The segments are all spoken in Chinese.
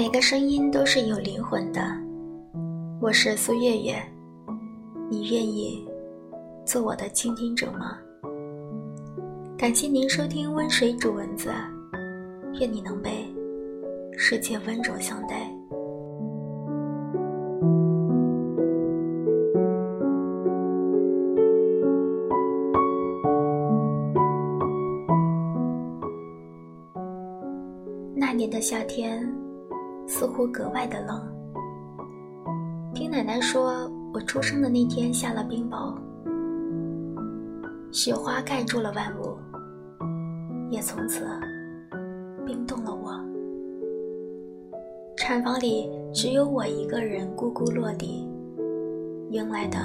每个声音都是有灵魂的。我是苏月月，你愿意做我的倾听者吗？感谢您收听温水煮蚊子，愿你能被世界温柔相待。那年的夏天。似乎格外的冷。听奶奶说，我出生的那天下了冰雹，雪花盖住了万物，也从此冰冻了我。产房里只有我一个人咕咕落地，迎来的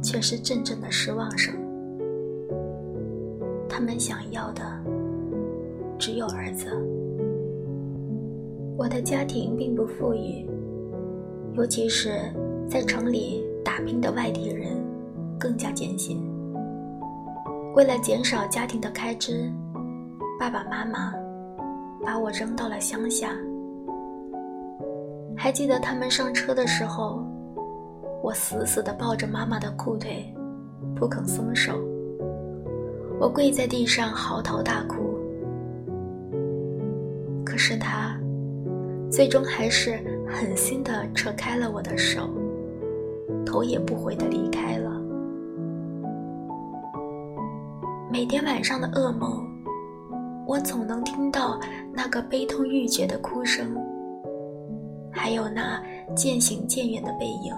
却是阵阵的失望声。他们想要的只有儿子。我的家庭并不富裕，尤其是在城里打拼的外地人更加艰辛。为了减少家庭的开支，爸爸妈妈把我扔到了乡下。还记得他们上车的时候，我死死地抱着妈妈的裤腿，不肯松手。我跪在地上嚎啕大哭，可是他。最终还是狠心的扯开了我的手，头也不回的离开了。每天晚上的噩梦，我总能听到那个悲痛欲绝的哭声，还有那渐行渐远的背影。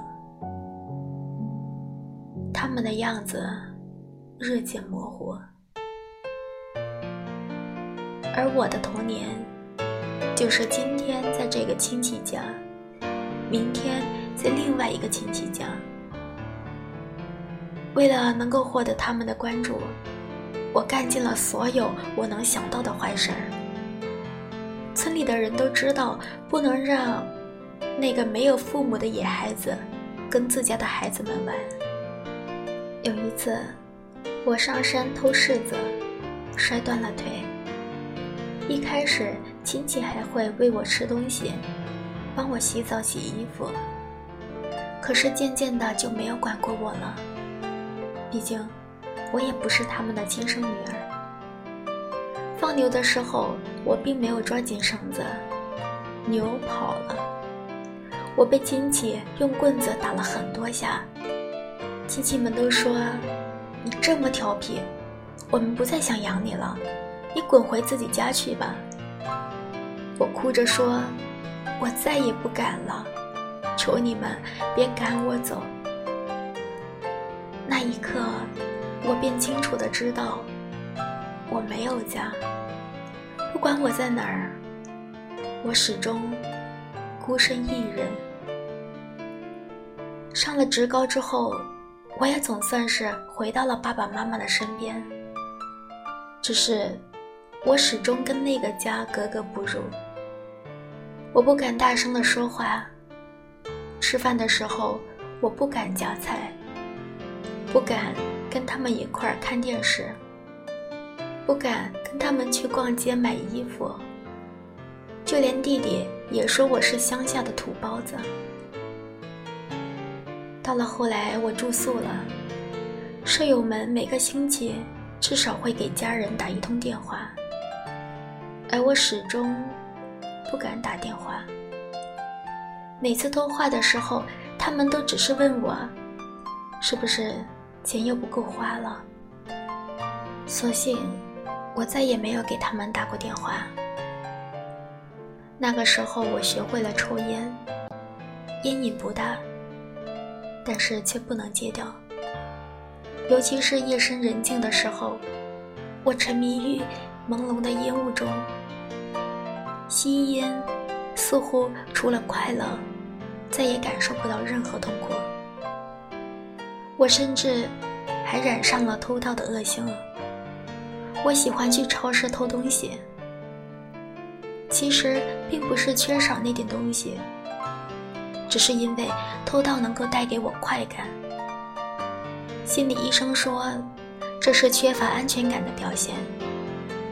他们的样子日渐模糊，而我的童年。就是今天在这个亲戚家，明天在另外一个亲戚家。为了能够获得他们的关注，我干尽了所有我能想到的坏事儿。村里的人都知道，不能让那个没有父母的野孩子跟自家的孩子们玩。有一次，我上山偷柿子，摔断了腿。一开始。亲戚还会喂我吃东西，帮我洗澡洗衣服。可是渐渐的就没有管过我了，毕竟我也不是他们的亲生女儿。放牛的时候，我并没有抓紧绳子，牛跑了，我被亲戚用棍子打了很多下。亲戚们都说：“你这么调皮，我们不再想养你了，你滚回自己家去吧。”我哭着说：“我再也不敢了，求你们别赶我走。”那一刻，我便清楚的知道，我没有家。不管我在哪儿，我始终孤身一人。上了职高之后，我也总算是回到了爸爸妈妈的身边。只是，我始终跟那个家格格不入。我不敢大声的说话。吃饭的时候，我不敢夹菜，不敢跟他们一块儿看电视，不敢跟他们去逛街买衣服。就连弟弟也说我是乡下的土包子。到了后来，我住宿了，舍友们每个星期至少会给家人打一通电话，而我始终。不敢打电话。每次通话的时候，他们都只是问我，是不是钱又不够花了。所幸，我再也没有给他们打过电话。那个时候，我学会了抽烟，烟瘾不大，但是却不能戒掉。尤其是夜深人静的时候，我沉迷于朦胧的烟雾中。吸烟，似乎除了快乐，再也感受不到任何痛苦。我甚至还染上了偷盗的恶性。我喜欢去超市偷东西，其实并不是缺少那点东西，只是因为偷盗能够带给我快感。心理医生说，这是缺乏安全感的表现，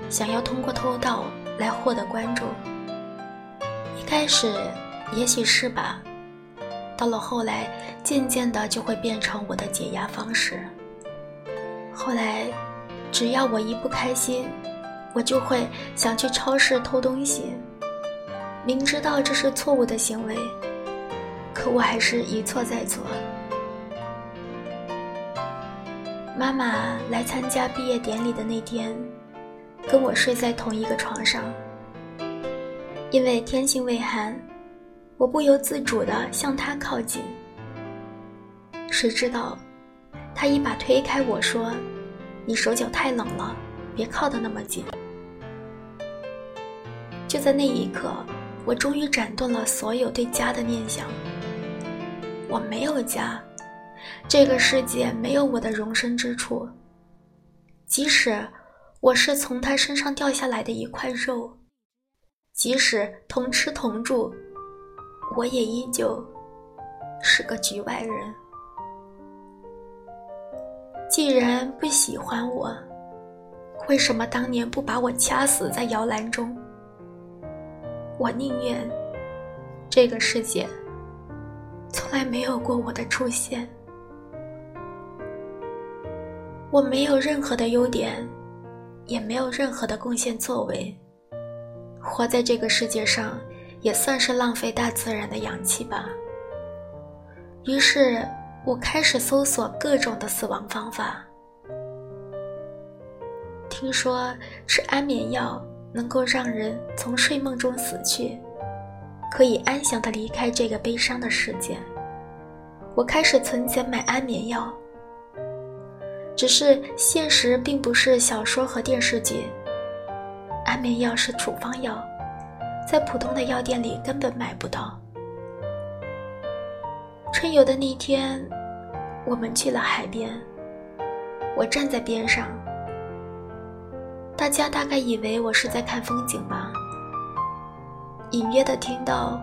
想要通过偷盗来获得关注。一开始也许是吧，到了后来，渐渐的就会变成我的解压方式。后来，只要我一不开心，我就会想去超市偷东西，明知道这是错误的行为，可我还是一错再错。妈妈来参加毕业典礼的那天，跟我睡在同一个床上。因为天性畏寒，我不由自主地向他靠近。谁知道，他一把推开我说：“你手脚太冷了，别靠得那么近。”就在那一刻，我终于斩断了所有对家的念想。我没有家。这个世界没有我的容身之处。即使我是从他身上掉下来的一块肉，即使同吃同住，我也依旧是个局外人。既然不喜欢我，为什么当年不把我掐死在摇篮中？我宁愿这个世界从来没有过我的出现。我没有任何的优点，也没有任何的贡献作为，活在这个世界上也算是浪费大自然的氧气吧。于是我开始搜索各种的死亡方法。听说吃安眠药能够让人从睡梦中死去，可以安详的离开这个悲伤的世界。我开始存钱买安眠药。只是现实并不是小说和电视剧。安眠药是处方药，在普通的药店里根本买不到。春游的那天，我们去了海边。我站在边上，大家大概以为我是在看风景吧。隐约的听到，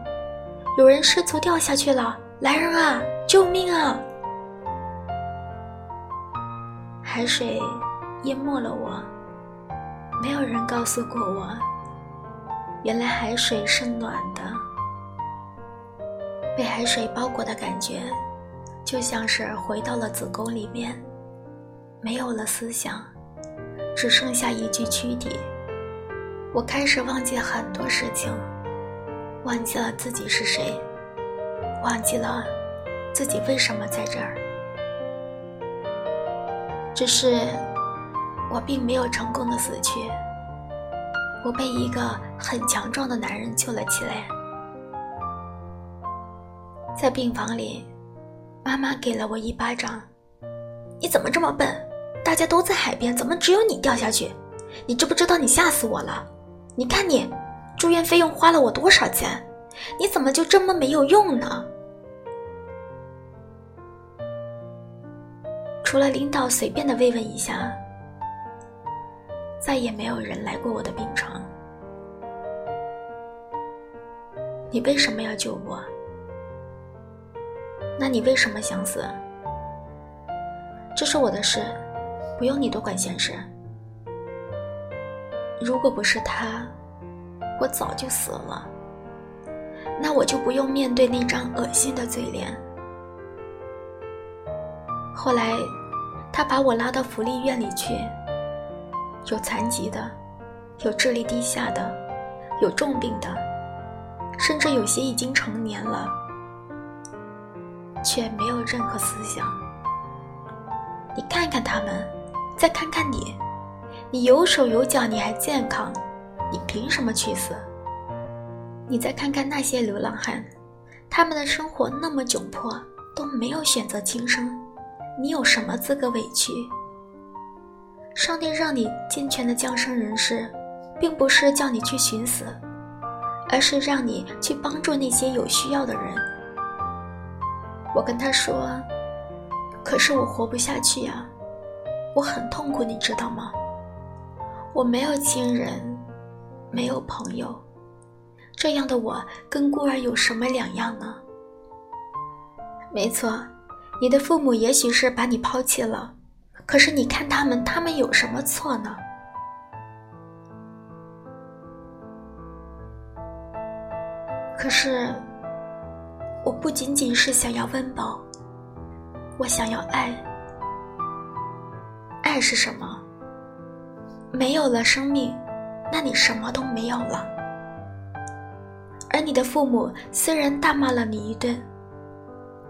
有人失足掉下去了，来人啊，救命啊！海水淹没了我，没有人告诉过我，原来海水是暖的。被海水包裹的感觉，就像是回到了子宫里面，没有了思想，只剩下一具躯体。我开始忘记很多事情，忘记了自己是谁，忘记了自己为什么在这儿。只是，我并没有成功的死去。我被一个很强壮的男人救了起来。在病房里，妈妈给了我一巴掌：“你怎么这么笨？大家都在海边，怎么只有你掉下去？你知不知道你吓死我了？你看你，住院费用花了我多少钱？你怎么就这么没有用呢？”除了领导随便的慰问一下，再也没有人来过我的病床。你为什么要救我？那你为什么想死？这是我的事，不用你多管闲事。如果不是他，我早就死了。那我就不用面对那张恶心的嘴脸。后来。他把我拉到福利院里去，有残疾的，有智力低下的，有重病的，甚至有些已经成年了，却没有任何思想。你看看他们，再看看你，你有手有脚，你还健康，你凭什么去死？你再看看那些流浪汉，他们的生活那么窘迫，都没有选择轻生。你有什么资格委屈？上帝让你健全的降生人世，并不是叫你去寻死，而是让你去帮助那些有需要的人。我跟他说：“可是我活不下去呀，我很痛苦，你知道吗？我没有亲人，没有朋友，这样的我跟孤儿有什么两样呢？”没错。你的父母也许是把你抛弃了，可是你看他们，他们有什么错呢？可是，我不仅仅是想要温饱，我想要爱。爱是什么？没有了生命，那你什么都没有了。而你的父母虽然大骂了你一顿，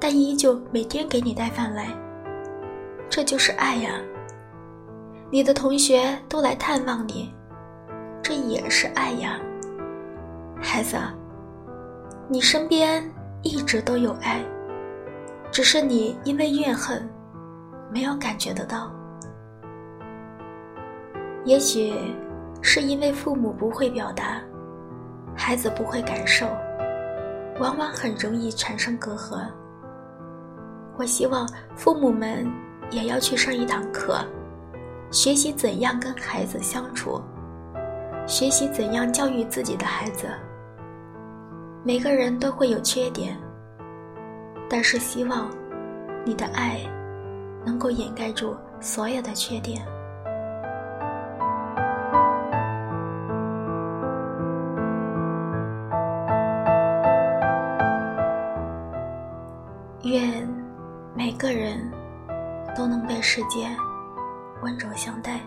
但依旧每天给你带饭来，这就是爱呀。你的同学都来探望你，这也是爱呀。孩子，你身边一直都有爱，只是你因为怨恨，没有感觉得到。也许是因为父母不会表达，孩子不会感受，往往很容易产生隔阂。我希望父母们也要去上一堂课，学习怎样跟孩子相处，学习怎样教育自己的孩子。每个人都会有缺点，但是希望你的爱能够掩盖住所有的缺点。个人都能被世界温柔相待。